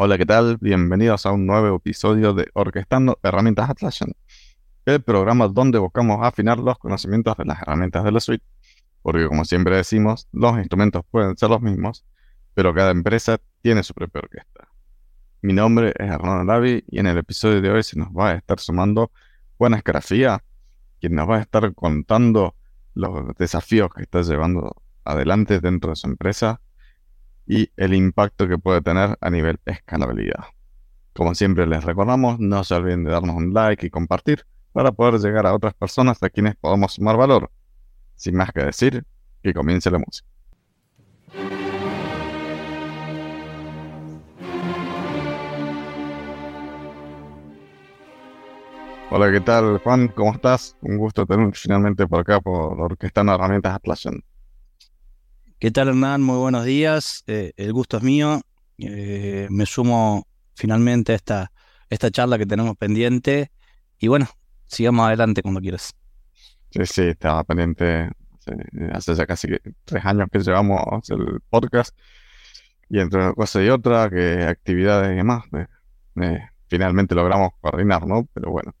Hola, ¿qué tal? Bienvenidos a un nuevo episodio de Orquestando Herramientas Atlassian, el programa donde buscamos afinar los conocimientos de las herramientas de la suite, porque como siempre decimos, los instrumentos pueden ser los mismos, pero cada empresa tiene su propia orquesta. Mi nombre es Hernán Lavi y en el episodio de hoy se nos va a estar sumando Juan Escarafía, quien nos va a estar contando los desafíos que está llevando adelante dentro de su empresa y el impacto que puede tener a nivel escalabilidad. Como siempre les recordamos, no se olviden de darnos un like y compartir para poder llegar a otras personas a quienes podamos sumar valor. Sin más que decir, que comience la música. Hola, ¿qué tal Juan? ¿Cómo estás? Un gusto tener finalmente por acá por Orquestando Herramientas Atlassian. ¿Qué tal, Hernán? Muy buenos días. Eh, el gusto es mío. Eh, me sumo finalmente a esta, esta charla que tenemos pendiente. Y bueno, sigamos adelante cuando quieras. Sí, sí, estaba pendiente hace, ya casi tres años que llevamos el podcast. Y entre una cosa y otra, que actividades y demás, eh, finalmente logramos coordinar, ¿no? Pero bueno.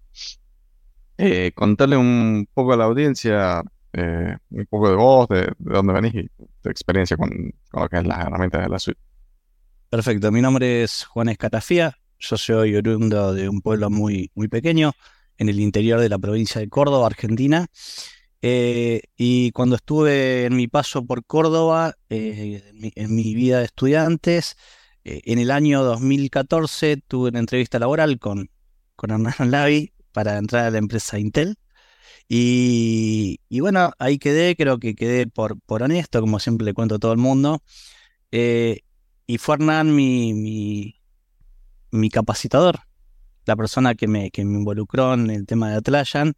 contarle un poco a la audiencia eh, un poco de vos, de, dónde venís y tu experiencia con, lo que es las herramientas de la suite. Perfecto, mi nombre es Juan Escatafía, yo soy oriundo de un pueblo muy, muy pequeño en el interior de la provincia de Córdoba, Argentina. Eh, y cuando estuve en mi paso por Córdoba, eh, en, mi, vida de estudiantes, en el año 2014 tuve una entrevista laboral con, con Hernán Lavi para entrar a la empresa Intel. Y, bueno, ahí quedé, creo que quedé por, por honesto, como siempre le cuento a todo el mundo. Eh, y fue Hernán mi, mi, capacitador, la persona que me, que me involucró en el tema de Atlassian.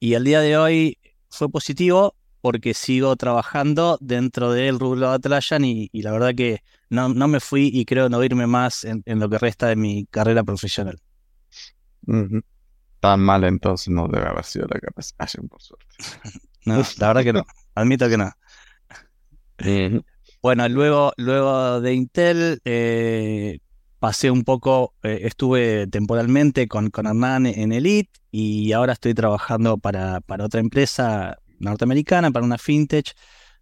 Y al día de hoy fue positivo porque sigo trabajando dentro del rubro de Atlassian y, la verdad que no, no, me fui y creo no irme más en, lo que resta de mi carrera profesional tan mal entonces no debe haber sido la capacitación, por suerte. no, la verdad que no. Admito que no. Bueno, luego, luego de Intel eh, pasé un poco, eh, estuve temporalmente con, con Hernán en Elite y ahora estoy trabajando para, para otra empresa norteamericana, para una fintech,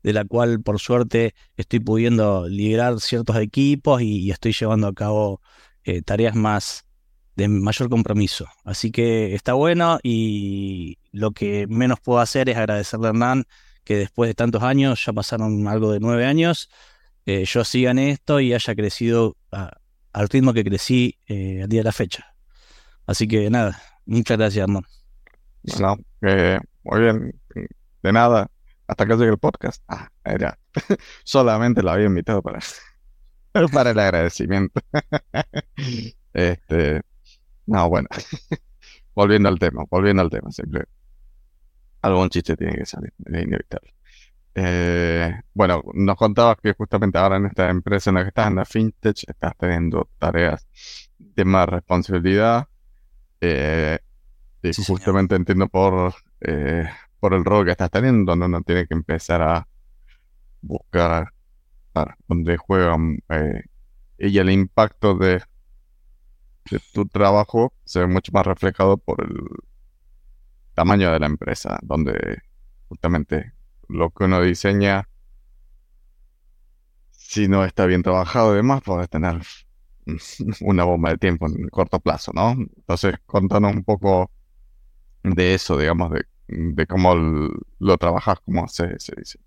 de la cual por suerte estoy pudiendo liderar ciertos equipos y, estoy llevando a cabo eh, tareas más, de mayor compromiso. Así que está bueno y lo que menos puedo hacer es agradecerle a Hernán que después de tantos años, ya pasaron algo de nueve años, eh, yo siga en esto y haya crecido al ritmo que crecí eh, día de la fecha. Así que nada, muchas gracias Hernán. Bueno, eh, muy bien, de nada, hasta que llegue el podcast. Ah, era. Solamente lo había invitado para, para el agradecimiento. este, no, bueno. volviendo al tema, volviendo al tema, siempre. Algún chiste tiene que salir, es inevitable. Eh, bueno, nos contabas que justamente ahora en esta empresa en la que estás, en la FinTech, estás teniendo tareas de más responsabilidad. Eh, y justamente entiendo por, eh, por el rol que estás teniendo, donde uno tiene que empezar a buscar para donde juegan y el impacto de tu trabajo se ve mucho más reflejado por el tamaño de la empresa, donde justamente lo que uno diseña, si no está bien trabajado y demás, puedes tener una bomba de tiempo en corto plazo, ¿no? Entonces, contanos un poco de eso, digamos, de, cómo lo trabajas, cómo se, se dice.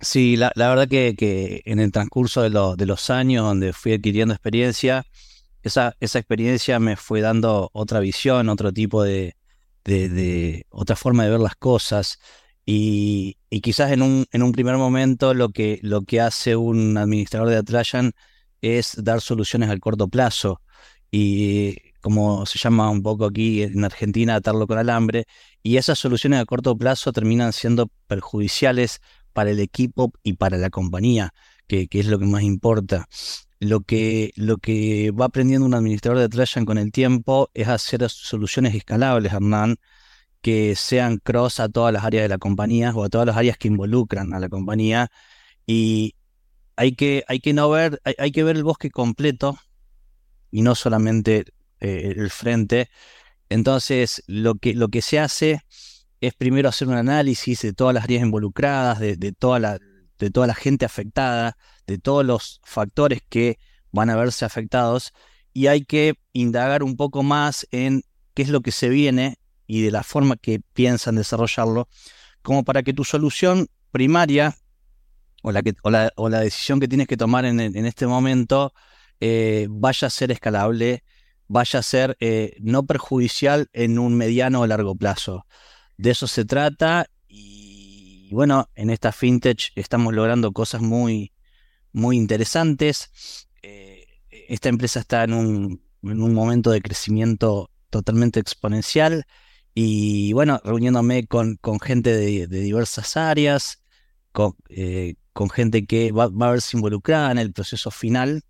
Sí, la, verdad que, en el transcurso de, de los años donde fui adquiriendo experiencia, esa, esa experiencia me fue dando otra visión, otro tipo de, de, otra forma de ver las cosas. Y, quizás en un, en un primer momento lo que, lo que hace un administrador de Atlassian es dar soluciones al corto plazo. Y como se llama un poco aquí en Argentina, atarlo con alambre. Y esas soluciones a corto plazo terminan siendo perjudiciales para el equipo y para la compañía, que, que es lo que más importa lo que, lo que va aprendiendo un administrador de Atlassian con el tiempo es hacer soluciones escalables, Hernán, que sean cross a todas las áreas de la compañía o a todas las áreas que involucran a la compañía. Y hay que, hay que no ver, hay, que ver el bosque completo y no solamente eh, el frente. Entonces, lo que, lo que se hace es primero hacer un análisis de todas las áreas involucradas, de, toda la, de toda la gente afectada, de todos los factores que van a verse afectados, y hay que indagar un poco más en qué es lo que se viene y de la forma que piensan desarrollarlo, como para que tu solución primaria o la, que, o la, decisión que tienes que tomar en, este momento eh, vaya a ser escalable, vaya a ser eh, no perjudicial en un mediano o largo plazo. De eso se trata y bueno, en esta fintech estamos logrando cosas muy, muy interesantes. Eh, esta empresa está en un, en un momento de crecimiento totalmente exponencial y bueno, reuniéndome con, con gente de, diversas áreas, con, eh, con gente que va, a verse involucrada en el proceso final.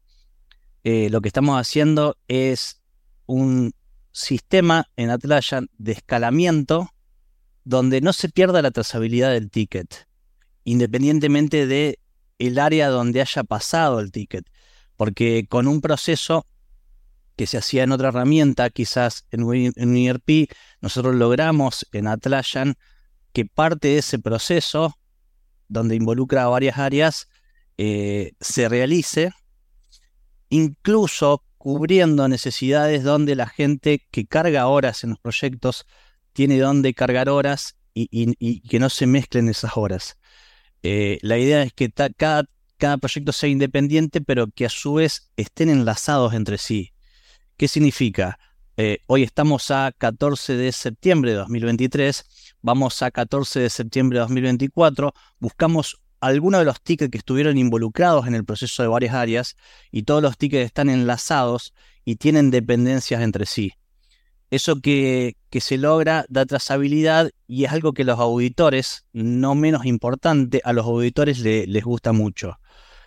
Eh, lo que estamos haciendo es un sistema en Atlassian de escalamiento donde no se pierda la trazabilidad del ticket, independientemente de el área donde haya pasado el ticket, porque con un proceso que se hacía en otra herramienta, quizás en un, ERP, nosotros logramos en Atlassian que parte de ese proceso, donde involucra varias áreas, eh, se realice, incluso cubriendo necesidades donde la gente que carga horas en los proyectos tiene donde cargar horas y, que no se mezclen esas horas. Eh, la idea es que cada, cada proyecto sea independiente, pero que a su vez estén enlazados entre sí. ¿Qué significa? Eh, hoy estamos a 14 de septiembre de 2023, vamos a 14 de septiembre de 2024, buscamos algunos de los tickets que estuvieron involucrados en el proceso de varias áreas y todos los tickets están enlazados y tienen dependencias entre sí. Eso que, que se logra da trazabilidad y es algo que los auditores, no menos importante, a los auditores les gusta mucho.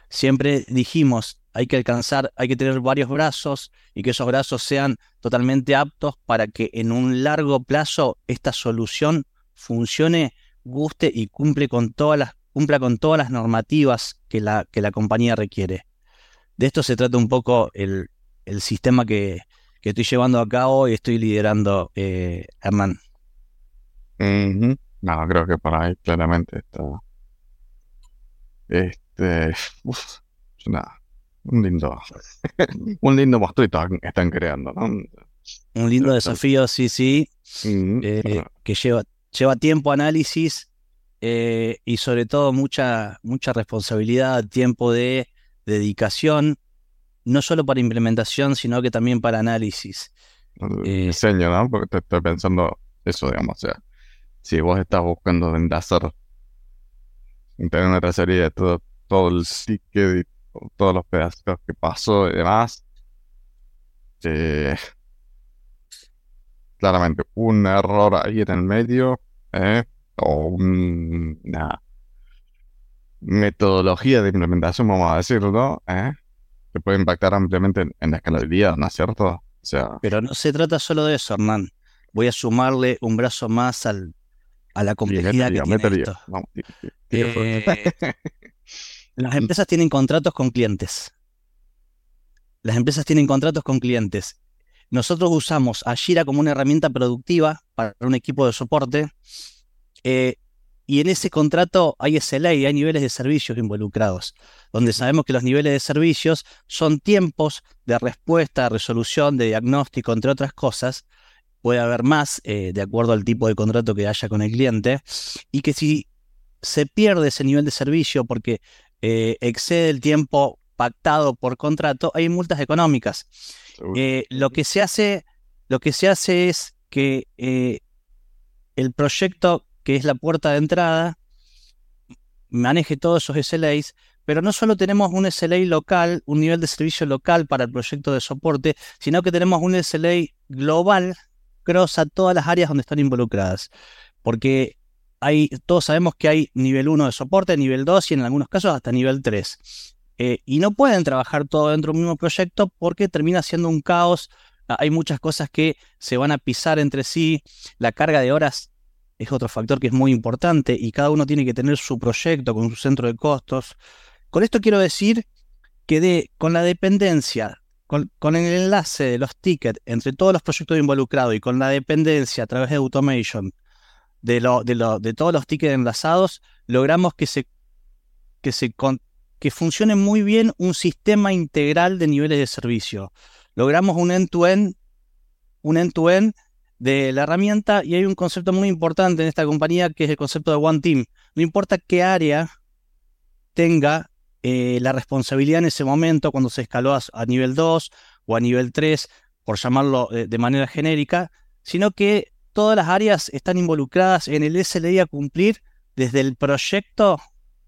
Siempre dijimos, hay que alcanzar, hay que tener varios brazos y que esos brazos sean totalmente aptos para que en un largo plazo esta solución funcione, guste y cumple con todas cumpla con todas las normativas que la, que la compañía requiere. De esto se trata un poco el, sistema que, estoy llevando a cabo y estoy liderando, eh, Hernán. No, creo que por ahí claramente está. Este. nada un lindo, un lindo monstruito que están creando, ¿no? Un lindo desafío, sí, sí, eh, que lleva, lleva tiempo, análisis eh, y sobre todo mucha, mucha responsabilidad, tiempo de dedicación, no solo para implementación, sino que también para análisis. Eh, diseño, ¿no? Porque te estoy pensando eso, digamos, o sea, si vos estás buscando enlazar, tener una tracería de todo, todo el ticket todos los pedazos que pasó y demás. Eh, claramente, un error ahí en el medio, eh, o una metodología de implementación, vamos a decirlo, eh, que puede impactar ampliamente en, la escalabilidad, ¿no es cierto? O sea, Pero no se trata solo de eso, Hernán. Voy a sumarle un brazo más al, a la complejidad que tiene esto. Las empresas tienen contratos con clientes. Las empresas tienen contratos con clientes. Nosotros usamos a Jira como una herramienta productiva para un equipo de soporte. Eh, y en ese contrato hay SLA y hay niveles de servicios involucrados, donde sabemos que los niveles de servicios son tiempos de respuesta, resolución, de diagnóstico, entre otras cosas. Puede haber más eh, de acuerdo al tipo de contrato que haya con el cliente. Y que si se pierde ese nivel de servicio porque eh, excede el tiempo pactado por contrato, hay multas económicas. Eh, lo, que se hace, lo que se hace es que el proyecto, que es la puerta de entrada, maneje todos esos SLAs, pero no solo tenemos un SLA local, un nivel de servicio local para el proyecto de soporte, sino que tenemos un SLA global cross a todas las áreas donde están involucradas. Porque todos sabemos que hay nivel 1 de soporte, nivel 2 y en algunos casos hasta nivel 3. Eh, y no pueden trabajar todo dentro de un mismo proyecto porque termina siendo un caos. Ah, hay muchas cosas que se van a pisar entre sí. La carga de horas es otro factor que es muy importante y cada uno tiene que tener su proyecto con su centro de costos. Con esto quiero decir que con la dependencia con, el enlace de los tickets entre todos los proyectos involucrados y con la dependencia a través de automation de, de, de todos los tickets enlazados, logramos que se, que se que funcione muy bien un sistema integral de niveles de servicio. Logramos un end-to-end, un end-to-end de la herramienta y hay un concepto muy importante en esta compañía que es el concepto de One Team. No importa qué área tenga eh, la responsabilidad en ese momento, cuando se escaló a, nivel 2 o a nivel 3, por llamarlo eh, de manera genérica, sino que todas las áreas están involucradas en el SLI a cumplir desde el proyecto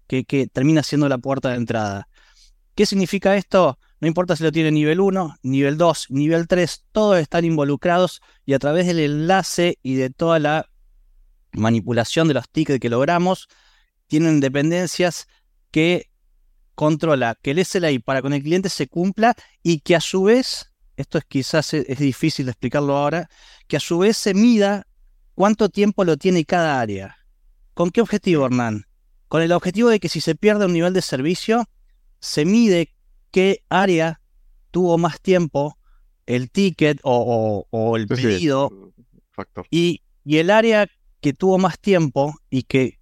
que, que termina siendo la puerta de entrada. ¿Qué significa esto? No importa si lo tiene nivel 1, nivel 2, nivel 3, todos están involucrados y a través del enlace y de toda la manipulación de los tickets que logramos, tienen dependencias que controla que el SLA para con el cliente se cumpla y que a su vez, esto es quizás es, difícil de explicarlo ahora, que a su vez se mida cuánto tiempo lo tiene cada área. ¿Con qué objetivo, Hernán? Con el objetivo de que si se pierde un nivel de servicio, se mide qué área tuvo más tiempo el ticket o, el pedido Y, y el área que tuvo más tiempo y que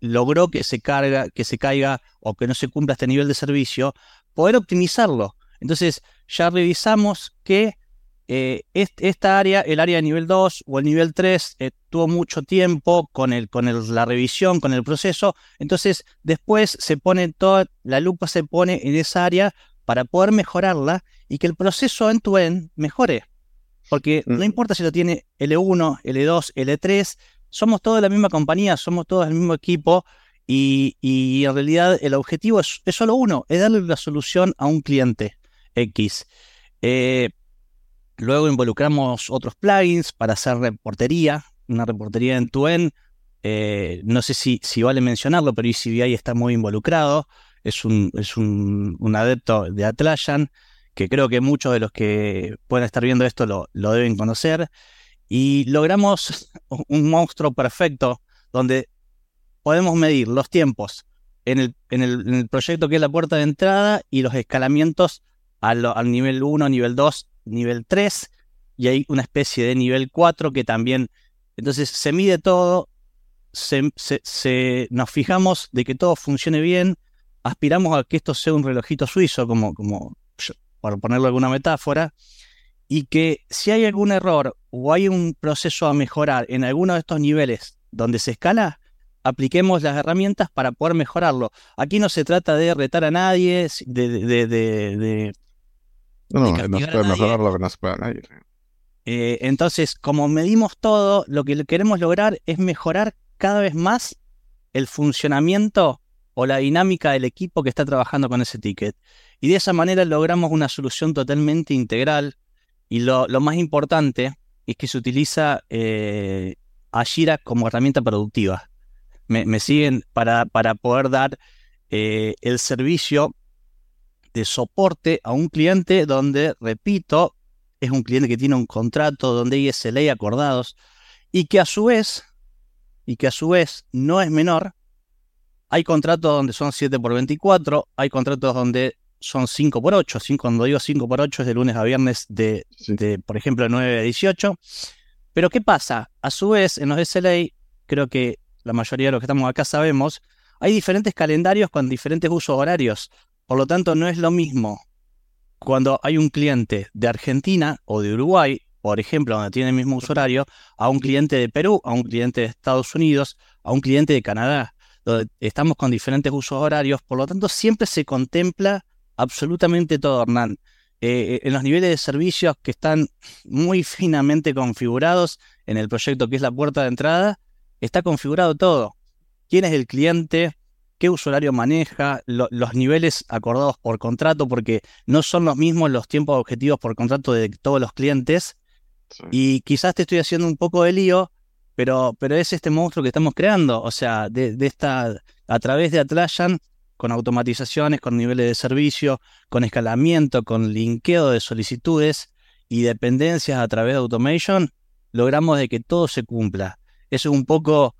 logró que se carga, que se caiga o que no se cumpla este nivel de servicio, poder optimizarlo. Entonces, ya revisamos que eh, esta área, el área de nivel 2 o el nivel 3, eh, tuvo mucho tiempo con, el, con la revisión, con el proceso. Entonces, después se pone toda, la lupa se pone en esa área para poder mejorarla y que el proceso end-to-end mejore. Porque no mm. importa si lo tiene L1, L2, L3, somos todos la misma compañía, somos todos el mismo equipo y, en realidad el objetivo es, solo uno, es darle la solución a un cliente X. Eh, luego involucramos otros plugins para hacer reportería, una reportería en tu end. Eh, no sé si, vale mencionarlo, pero ECBI está muy involucrado. Es un, es un, adepto de Atlassian, que creo que muchos de los que pueden estar viendo esto lo, lo deben conocer y logramos un monstruo perfecto donde podemos medir los tiempos en el, en el, proyecto que es la puerta de entrada y los escalamientos al, nivel 1, nivel 2, nivel 3 y hay una especie de nivel 4 que también, entonces se mide todo, se, nos fijamos de que todo funcione bien, aspiramos a que esto sea un relojito suizo, como, como por ponerlo alguna metáfora, y que si hay algún error o hay un proceso a mejorar en alguno de estos niveles donde se escala, apliquemos las herramientas para poder mejorarlo. Aquí no se trata de retar a nadie, de... no, no se puede mejorar lo que no se puede a nadie. Eh, entonces, como medimos todo, lo que queremos lograr es mejorar cada vez más el funcionamiento o la dinámica del equipo que está trabajando con ese ticket. Y de esa manera logramos una solución totalmente integral y lo, más importante es que se utiliza eh, Ashira como herramienta productiva. Me, siguen para, para, poder dar eh, el servicio de soporte a un cliente donde, repito, es un cliente que tiene un contrato donde hay SLA acordados y que a su vez, y que a su vez no es menor, hay contratos donde son 7 por 24, hay contratos donde son 5 por 8. Cuando digo 5 por 8 es de lunes a viernes de, por ejemplo, 9 a 18. Pero ¿qué pasa? A su vez, en los SLA, creo que la mayoría de los que estamos acá sabemos, hay diferentes calendarios con diferentes usos horarios. Por lo tanto, no es lo mismo cuando hay un cliente de Argentina o de Uruguay, por ejemplo, donde tiene el mismo uso horario, a un cliente de Perú, a un cliente de Estados Unidos, a un cliente de Canadá. Donde estamos con diferentes usos horarios, por lo tanto, siempre se contempla absolutamente todo, Hernán. Eh, eh, en los niveles de servicios que están muy finamente configurados en el proyecto que es la puerta de entrada, está configurado todo. ¿Quién es el cliente? ¿Qué usuario maneja? los niveles acordados por contrato, porque no son los mismos los tiempos objetivos por contrato de todos los clientes. Y quizás te estoy haciendo un poco de lío, pero, pero es este monstruo que estamos creando. O sea, de, de esta, a través de Atlassian con automatizaciones, con niveles de servicio, con escalamiento, con linkeo de solicitudes y dependencias a través de automation, logramos de que todo se cumpla. Eso es un poco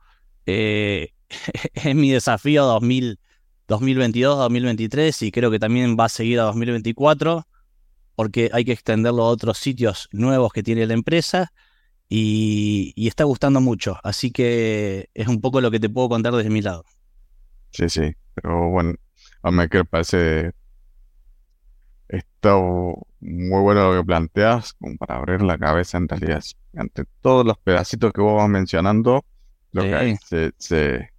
eh, es mi desafío 2022-2023 y creo que también va a seguir a 2024. porque hay que extenderlo a otros sitios nuevos que tiene la empresa y, está gustando mucho. Así que es un poco lo que te puedo contar desde mi lado. Sí, sí, pero bueno, a mí me parece esto muy bueno lo que planteas, como para abrir la cabeza en realidad. Ante todos los pedacitos que vos vas mencionando, lo que se, se,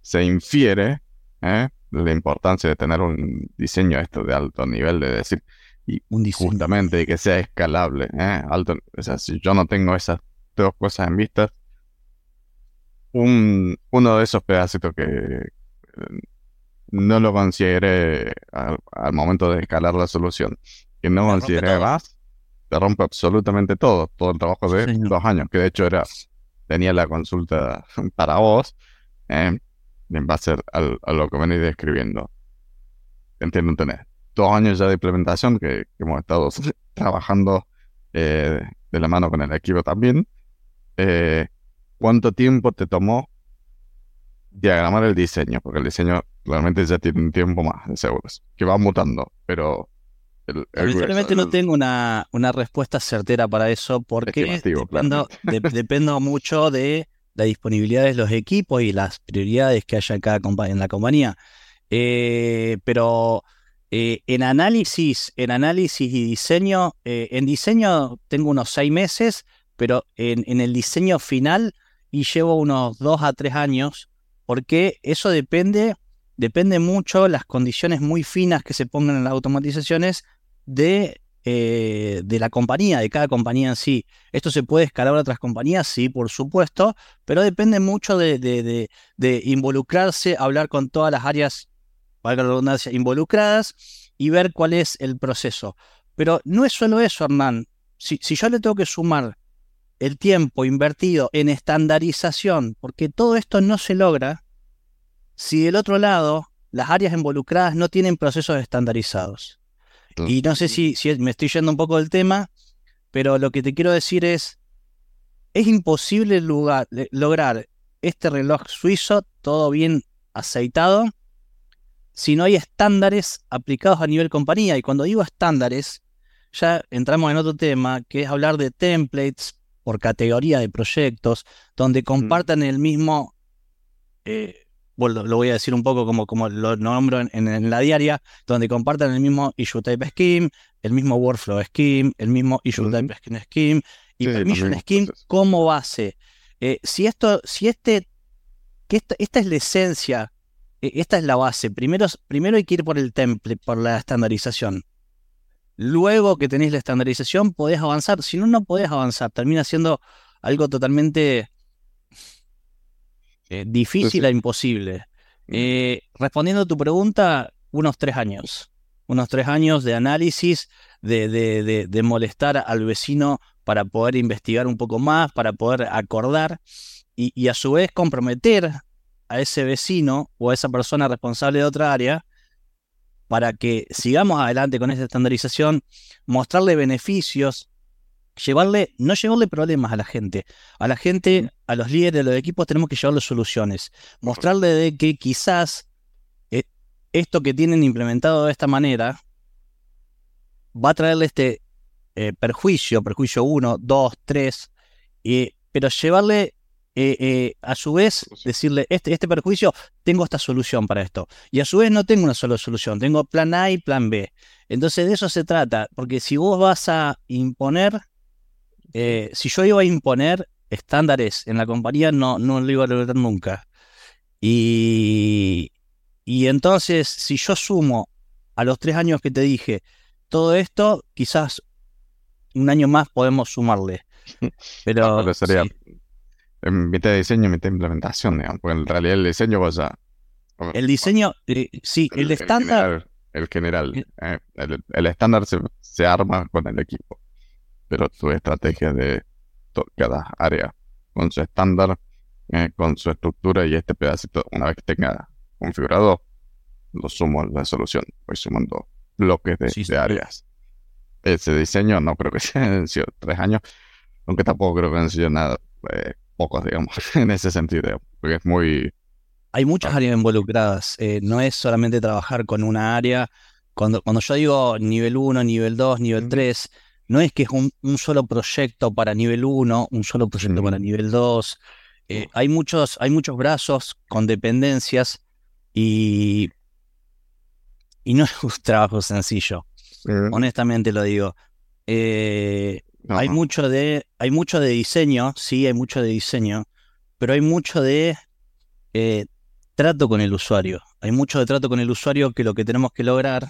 se infiere ¿eh? la importancia de tener un diseño esto de alto nivel, de decir, y un justamente que sea escalable. ¿eh? Alto, o sea, si yo no tengo esas dos cosas en vista, un, uno de esos pedacitos que eh, no lo consideré al, momento de escalar la solución, que no consideré más, te rompe absolutamente todo, todo el trabajo de dos años, que de hecho era, tenía la consulta para vos, ¿eh? en base a, lo que venís describiendo. Entiendo tener dos años ya de implementación que, hemos estado trabajando eh, de la mano con el equipo también. Eh, ¿Cuánto tiempo te tomó diagramar el diseño? Porque el diseño realmente ya tiene un tiempo más, de seguros, que va mutando, pero... El, no tengo una, una, respuesta certera para eso porque dependo mucho de la disponibilidad de los equipos y las prioridades que haya en, cada en la compañía. Eh, pero eh, en análisis, en análisis y diseño, eh, en diseño tengo unos seis meses, pero en, el diseño final y llevo unos dos a tres años, porque eso depende, depende mucho las condiciones muy finas que se pongan en las automatizaciones de eh, de la compañía, de cada compañía en sí. ¿Esto se puede escalar a otras compañías? Sí, por supuesto, pero depende mucho de, involucrarse, hablar con todas las áreas, valga la redundancia, involucradas y ver cuál es el proceso. Pero no es solo eso, Hernán. Si, si yo le tengo que sumar el tiempo invertido en estandarización, porque todo esto no se logra si del otro lado las áreas involucradas no tienen procesos estandarizados. Y no sé si, si me estoy yendo un poco del tema, pero lo que te quiero decir es, es imposible lograr este reloj suizo todo bien aceitado si no hay estándares aplicados a nivel compañía. Y cuando digo estándares, ya entramos en otro tema, que es hablar de templates por categoría de proyectos, donde compartan el mismo eh, bueno, lo voy a decir un poco como, como lo nombro en, la diaria, donde compartan el mismo issue type scheme, el mismo workflow scheme, el mismo issue type scheme y permission scheme como base. Eh, si esto, si este, que esta, es la esencia, eh, esta es la base. Primero, primero hay que ir por el template, por la estandarización. Luego que tenéis la estandarización, podés avanzar. Si no, no podés avanzar. Termina siendo algo totalmente eh, difícil a imposible. Eh, respondiendo a tu pregunta, unos tres años. Unos tres años de análisis, de, de, molestar al vecino para poder investigar un poco más, para poder acordar y, a su vez comprometer a ese vecino o a esa persona responsable de otra área para que sigamos adelante con esa estandarización, mostrarle beneficios, llevarle, no llevarle problemas a la gente. A la gente, a los líderes de los equipos tenemos que llevarle soluciones. Mostrarle de que quizás eh, esto que tienen implementado de esta manera va a traerle este eh, perjuicio, perjuicio 1, 2, 3, pero llevarle eh, a su vez, decirle, este, este perjuicio, tengo esta solución para esto. Y a su vez no tengo una sola solución, tengo plan A y plan B. Entonces de eso se trata, porque si vos vas a imponer eh, si yo iba a imponer estándares en la compañía, no, no lo iba a lograr nunca. Y, y entonces, si yo sumo a los tres años que te dije todo esto, quizás un año más podemos sumarle. Pero, sería en mitad de diseño, mitad de implementación, digamos, porque en realidad el diseño va a... El diseño, eh, sí, el, estándar... El general, eh, el, estándar se, se arma con el equipo pero su estrategia de cada área con su estándar, eh, con su estructura y este pedacito, una vez que tenga configurado, lo sumo a la solución. Voy sumando bloques de, áreas. Ese diseño no creo que sea sido tres años, aunque tampoco creo que han sido nada, eh, pocos, digamos, en ese sentido, porque es muy... Hay muchas áreas involucradas, eh, no es solamente trabajar con una área cuando, cuando yo digo nivel 1, nivel 2, nivel 3, no es que es un, solo proyecto para nivel 1, un solo proyecto para nivel 2. Eh, hay, muchos, hay muchos brazos con dependencias y, y no es un trabajo sencillo. Honestamente lo digo. Eh, hay, mucho de, hay mucho de diseño, sí, hay mucho de diseño, pero hay mucho de eh, trato con el usuario. Hay mucho de trato con el usuario que lo que tenemos que lograr,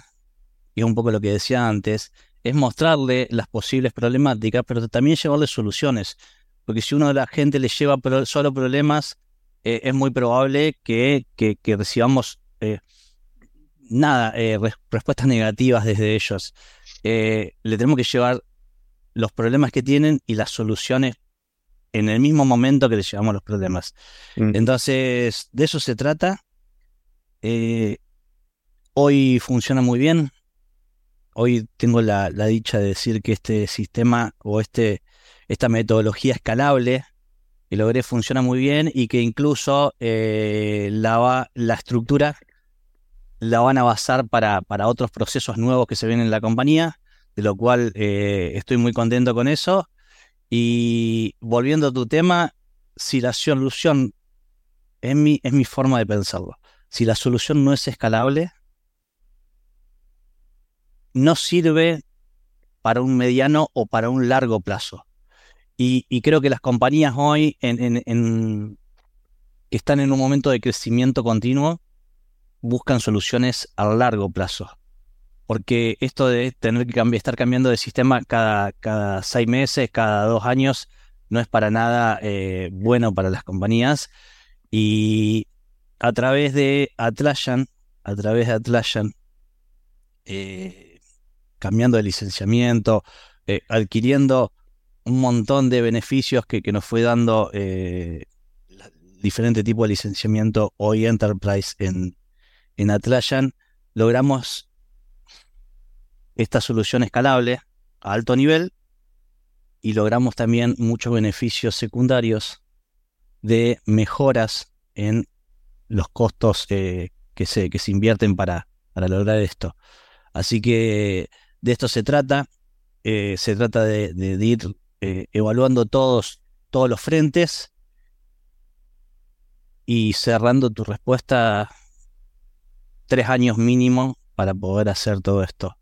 y es un poco lo que decía antes, es mostrarle las posibles problemáticas, pero también llevarle soluciones. Porque si uno de la gente le lleva solo problemas, eh, es muy probable que, que, recibamos eh, nada, respuestas negativas desde ellos. le tenemos que llevar los problemas que tienen y las soluciones en el mismo momento que les llevamos los problemas. Mm. Entonces, de eso se trata. Eh, hoy funciona muy bien. Hoy tengo la, dicha de decir que este sistema o este, esta metodología escalable que logré funciona muy bien y que incluso eh, la, la estructura la van a basar para, para otros procesos nuevos que se vienen en la compañía, de lo cual eh, estoy muy contento con eso. Y volviendo a tu tema, si la solución es mi, es mi forma de pensarlo. Si la solución no es escalable, no sirve para un mediano o para un largo plazo. Y, creo que las compañías hoy que están en un momento de crecimiento continuo buscan soluciones a largo plazo porque esto de tener que estar cambiando de sistema cada, cada seis meses, cada dos años, no es para nada eh, bueno para las compañías. Y a través de Atlassian, a través de Atlassian, eh, cambiando de licenciamiento, eh, adquiriendo un montón de beneficios que, nos fue dando diferente tipo de licenciamiento hoy Enterprise en, en Atlassian, logramos esta solución escalable a alto nivel y logramos también muchos beneficios secundarios de mejoras en los costos eh, que, se, que se invierten para, para lograr esto. Así que de esto se trata. Eh, se trata de, ir eh, evaluando todos, todos los frentes y cerrando tu respuesta tres años mínimo para poder hacer todo esto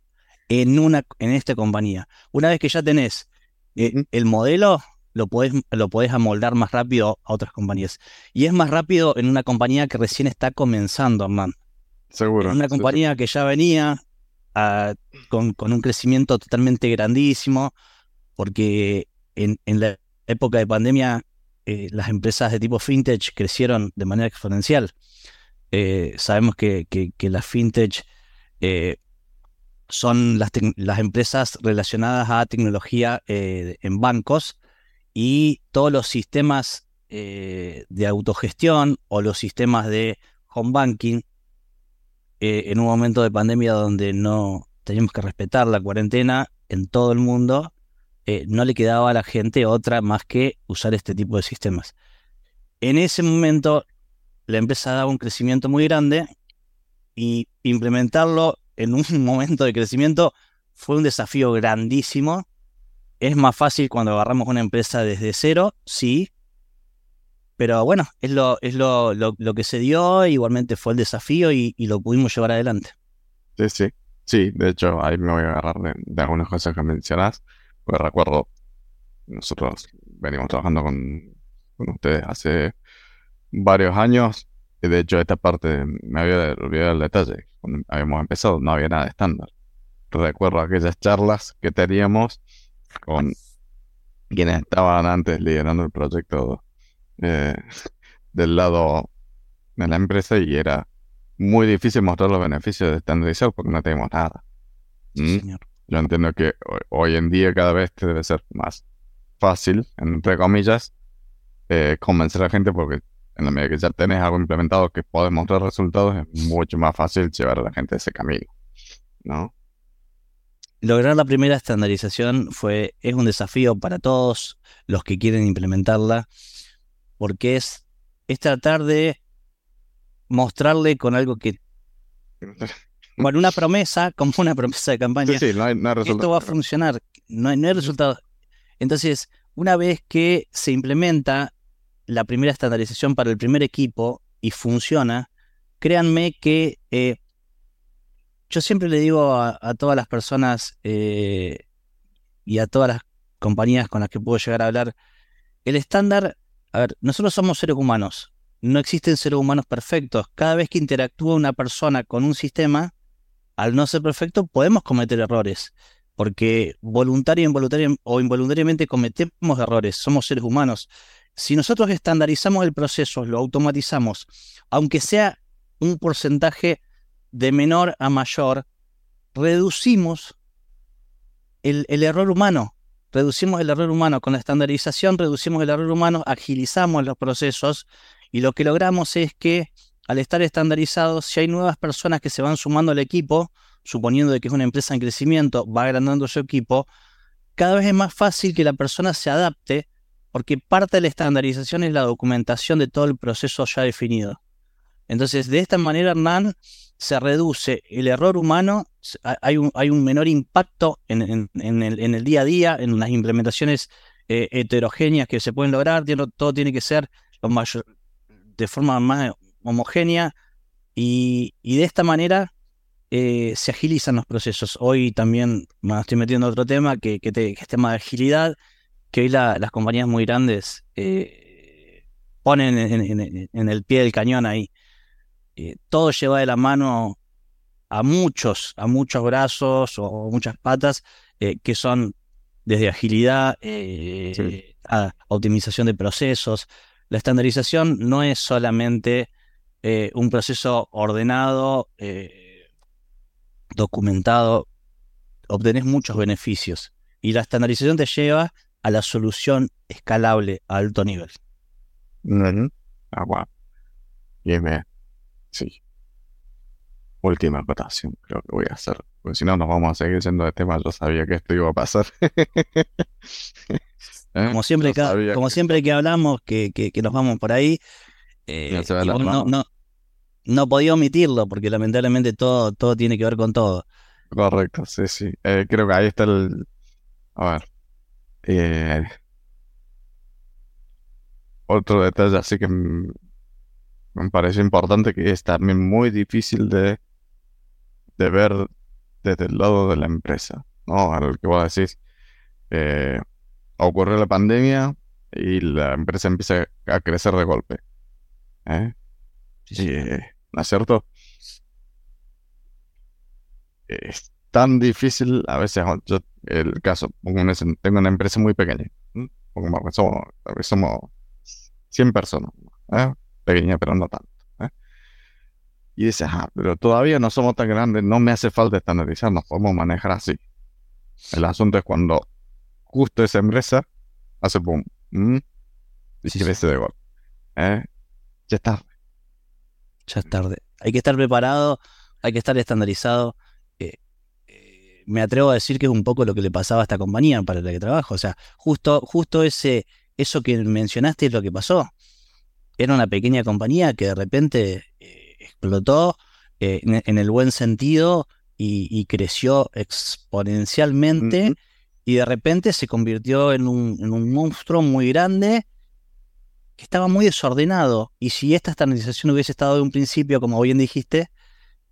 en, una, en esta compañía. Una vez que ya tenés eh, el modelo, lo podés, lo podés amoldar más rápido a otras compañías. Y es más rápido en una compañía que recién está comenzando, man. Seguro. En una compañía que ya venía con, un crecimiento totalmente grandísimo, porque en, la época de pandemia eh, las empresas de tipo fintech crecieron de manera exponencial. Eh, sabemos que, que, que la fintech son las, empresas relacionadas a tecnología eh, en bancos y todos los sistemas eh, de autogestión o los sistemas de home banking eh, en un momento de pandemia donde no teníamos que respetar la cuarentena en todo el mundo, no le quedaba a la gente otra más que usar este tipo de sistemas. En ese momento la empresa daba un crecimiento muy grande y implementarlo en un momento de crecimiento fue un desafío grandísimo. Es más fácil cuando agarramos una empresa desde cero, sí. Pero bueno, es lo, es lo, lo, que se dio, igualmente fue el desafío y, lo pudimos llevar adelante. Sí, sí. Sí, de hecho, ahí me voy a agarrar de, algunas cosas que mencionas. Porque recuerdo, nosotros venimos trabajando con, con ustedes hace varios años de hecho, esta parte me había olvidado el detalle. Cuando habíamos empezado, no había nada de estándar. Recuerdo aquellas charlas que teníamos con quienes estaban antes liderando el proyecto eh, del lado de la empresa y era muy difícil mostrar los beneficios de estandarizar porque no teníamos nada. ¿Mm? Yo entiendo que hoy en día cada vez debe ser más fácil, entre comillas, eh, convencer a la gente porque en la medida que ya tenés algo implementado que puede mostrar resultados, es mucho más fácil llevar a la gente ese camino, ¿no? Lograr la primera estandarización fue, es un desafío para todos los que quieren implementarla, porque es, es tratar de mostrarle con algo que bueno, una promesa, como una promesa de campaña. Sí, sí, no hay, no hay. Esto va a funcionar, no hay, no hay resultado. Entonces, una vez que se implementa la primera estandarización para el primer equipo y funciona, créanme que eh, yo siempre le digo a, a todas las personas eh, y a todas las compañías con las que puedo llegar a hablar, el estándar, a ver, nosotros somos seres humanos, no existen seres humanos perfectos. Cada vez que interactúa una persona con un sistema, al no ser perfecto, podemos cometer errores, porque voluntaria, o involuntariamente cometemos errores, somos seres humanos. Si nosotros estandarizamos el proceso, lo automatizamos, aunque sea un porcentaje de menor a mayor, reducimos el error humano. Reducimos el error humano. Con la estandarización reducimos el error humano, agilizamos los procesos y lo que logramos es que al estar estandarizados, si hay nuevas personas que se van sumando al equipo, suponiendo de que es una empresa en crecimiento, va agrandando su equipo, cada vez es más fácil que la persona se adapte porque parte de la estandarización es la documentación de todo el proceso ya definido. Entonces, de esta manera, Hernán, se reduce el error humano, hay un, hay un menor impacto en, el, día a día, en las implementaciones eh, heterogéneas que se pueden lograr, todo tiene que ser de forma más homogénea y, de esta manera eh, se agilizan los procesos. Hoy también me estoy metiendo en otro tema que, que, es tema de agilidad, que hoy las compañías muy grandes eh, ponen en, el pie del cañón ahí. Todo lleva de la mano a muchos, a muchos brazos o, muchas patas que son desde agilidad a optimización de procesos. La estandarización no es solamente eh, un proceso ordenado, eh, documentado, obtenés muchos beneficios. Y la estandarización te lleva a la solución escalable a alto nivel. Ah, wow. Bien, bien. Sí. Última acotación, creo que voy a hacer. Porque si no, nos vamos a seguir siendo de tema. Yo sabía que esto iba a pasar. ¿Eh? Como siempre, que, como siempre que hablamos, que, que, nos vamos por ahí. Eh, no, no, no, podía omitirlo porque lamentablemente todo, todo tiene que ver con todo. Correcto, sí, sí. Eh, creo que ahí está el. A ver. otro detalle así que me parece importante que es también muy difícil de, de ver desde el lado de la empresa, ¿no? A lo que vos decís. Eh, ocurre la pandemia y la empresa empieza a crecer de golpe. ¿Eh? Sí, ¿No es cierto? Es tan difícil, a veces, yo, el caso, tengo una empresa muy pequeña, somos, somos 100 personas, ¿eh? pequeña pero no tanto. ¿Eh? Y dices, ah, pero todavía no somos tan grandes, no me hace falta estandarizar, nos podemos manejar así. El asunto es cuando justo esa empresa hace boom. Y se de gol. ¿Eh? Ya es tarde. Ya es tarde. Hay que estar preparado, hay que estar estandarizado. Eh, eh, me atrevo a decir que es un poco lo que le pasaba a esta compañía para la que trabajo. O sea, justo, justo ese, eso que mencionaste es lo que pasó. Era una pequeña compañía que de repente explotó en, el buen sentido y, creció exponencialmente y de repente se convirtió en un, monstruo muy grande que estaba muy desordenado. Y si esta estandarización hubiese estado de un principio, como bien dijiste,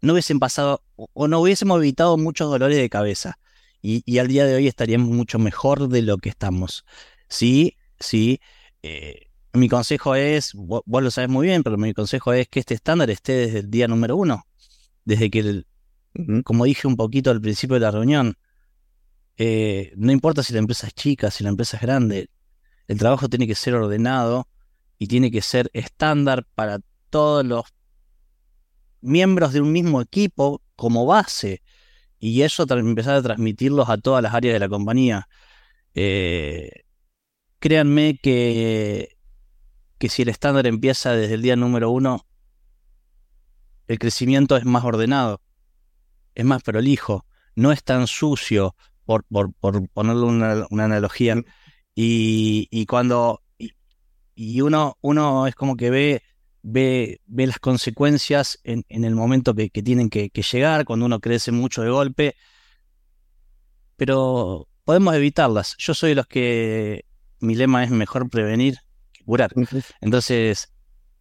no hubiesen pasado o no hubiésemos evitado muchos dolores de cabeza. Y, al día de hoy estaríamos mucho mejor de lo que estamos. Sí, sí. Eh, mi consejo es, vos, lo sabes muy bien, pero mi consejo es que este estándar esté desde el día número uno. Desde que, como dije un poquito al principio de la reunión, eh, no importa si la empresa es chica, si la empresa es grande, el trabajo tiene que ser ordenado y tiene que ser estándar para todos los miembros de un mismo equipo como base. Y eso empezar a transmitirlos a todas las áreas de la compañía. Eh, créanme que, que si el estándar empieza desde el día número uno, el crecimiento es más ordenado, es más prolijo, no es tan sucio, por, por, por ponerle una, analogía. Y, y cuando y, uno, uno es como que ve ve, ve las consecuencias en, el momento que, tienen que, llegar, cuando uno crece mucho de golpe, pero podemos evitarlas. Yo soy de los que mi lema es mejor prevenir que curar. Entonces,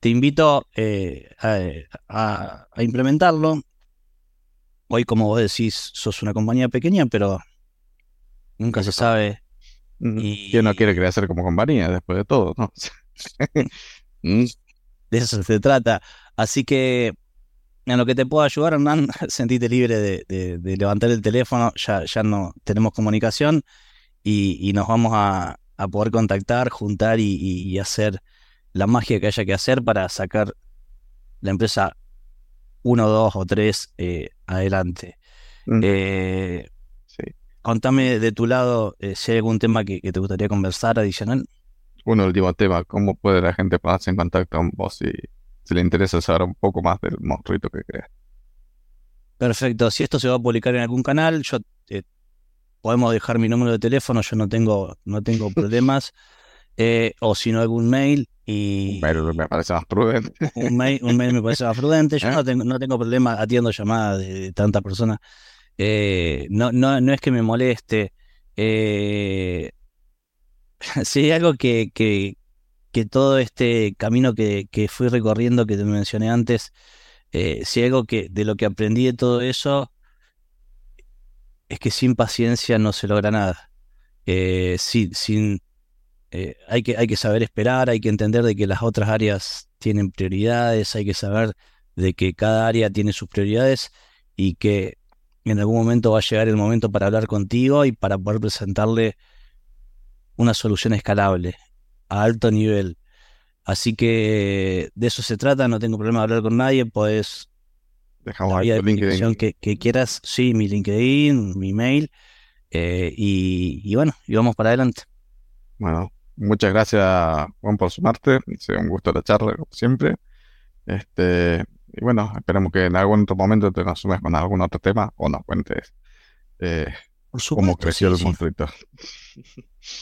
te invito eh, a, implementarlo. Hoy, como vos decís, sos una compañía pequeña, pero nunca se sabe. Y... ¿Quién no quiere crecer como compañía después de todo? ¿no? Mm. de eso se trata. Así que en lo que te puedo ayudar, Hernán, sentite libre de, levantar el teléfono, ya, ya no tenemos comunicación y, nos vamos a, poder contactar, juntar y, hacer la magia que haya que hacer para sacar la empresa uno, dos o tres eh, adelante. Mm. Eh, contame de tu lado eh, si hay algún tema que, que te gustaría conversar adicional un último tema, ¿cómo puede la gente ponerse en contacto con vos si, si le interesa saber un poco más del monstruito que creas? Perfecto, si esto se va a publicar en algún canal, yo eh, podemos dejar mi número de teléfono, yo no tengo, no tengo problemas, eh, o si no algún mail y... Un me parece más prudente. Un mail, un mail me parece más prudente, yo ¿Eh? no tengo, no tengo problema atiendo llamadas de, tanta persona. no, no, no es que me moleste. Eh, sí, algo que, que, todo este camino que, fui recorriendo, que te mencioné antes, eh, si algo que de lo que aprendí de todo eso es que sin paciencia no se logra nada. Eh, sin, eh, hay, que, hay que saber esperar, hay que entender de que las otras áreas tienen prioridades, hay que saber de que cada área tiene sus prioridades y que en algún momento va a llegar el momento para hablar contigo y para poder presentarle una solución escalable a alto nivel. Así que de eso se trata, no tengo problema de hablar con nadie, puedes Dejamos ahí LinkedIn. Que, que, quieras, sí, mi LinkedIn, mi mail, eh, y, bueno, y vamos para adelante. Bueno, muchas gracias Juan por sumarte, ha un gusto la charla, como siempre. Este, y bueno, esperemos que en algún otro momento te nos sumes con algún otro tema o nos cuentes eh, cómo creció el monstruito.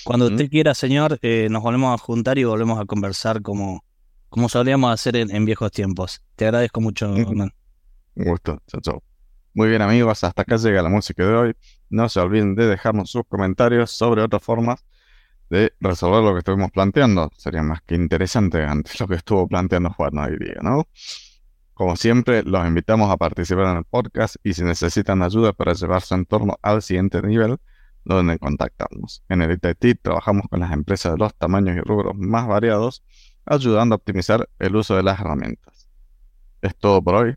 Cuando usted quiera, señor, eh, nos volvemos a juntar y volvemos a conversar como, como solíamos hacer en, viejos tiempos. Te agradezco mucho, Hernán. Un gusto. Chao, chao. Muy bien, amigos. Hasta acá llega la música de hoy. No se olviden de dejarnos sus comentarios sobre otras formas de resolver lo que estuvimos planteando. Sería más que interesante ante lo que estuvo planteando Juan hoy día, ¿no? Como siempre, los invitamos a participar en el podcast y si necesitan ayuda para llevar su entorno al siguiente nivel, donde contactarnos. En el ITT trabajamos con las empresas de los tamaños y rubros más variados, ayudando a optimizar el uso de las herramientas. Es todo por hoy.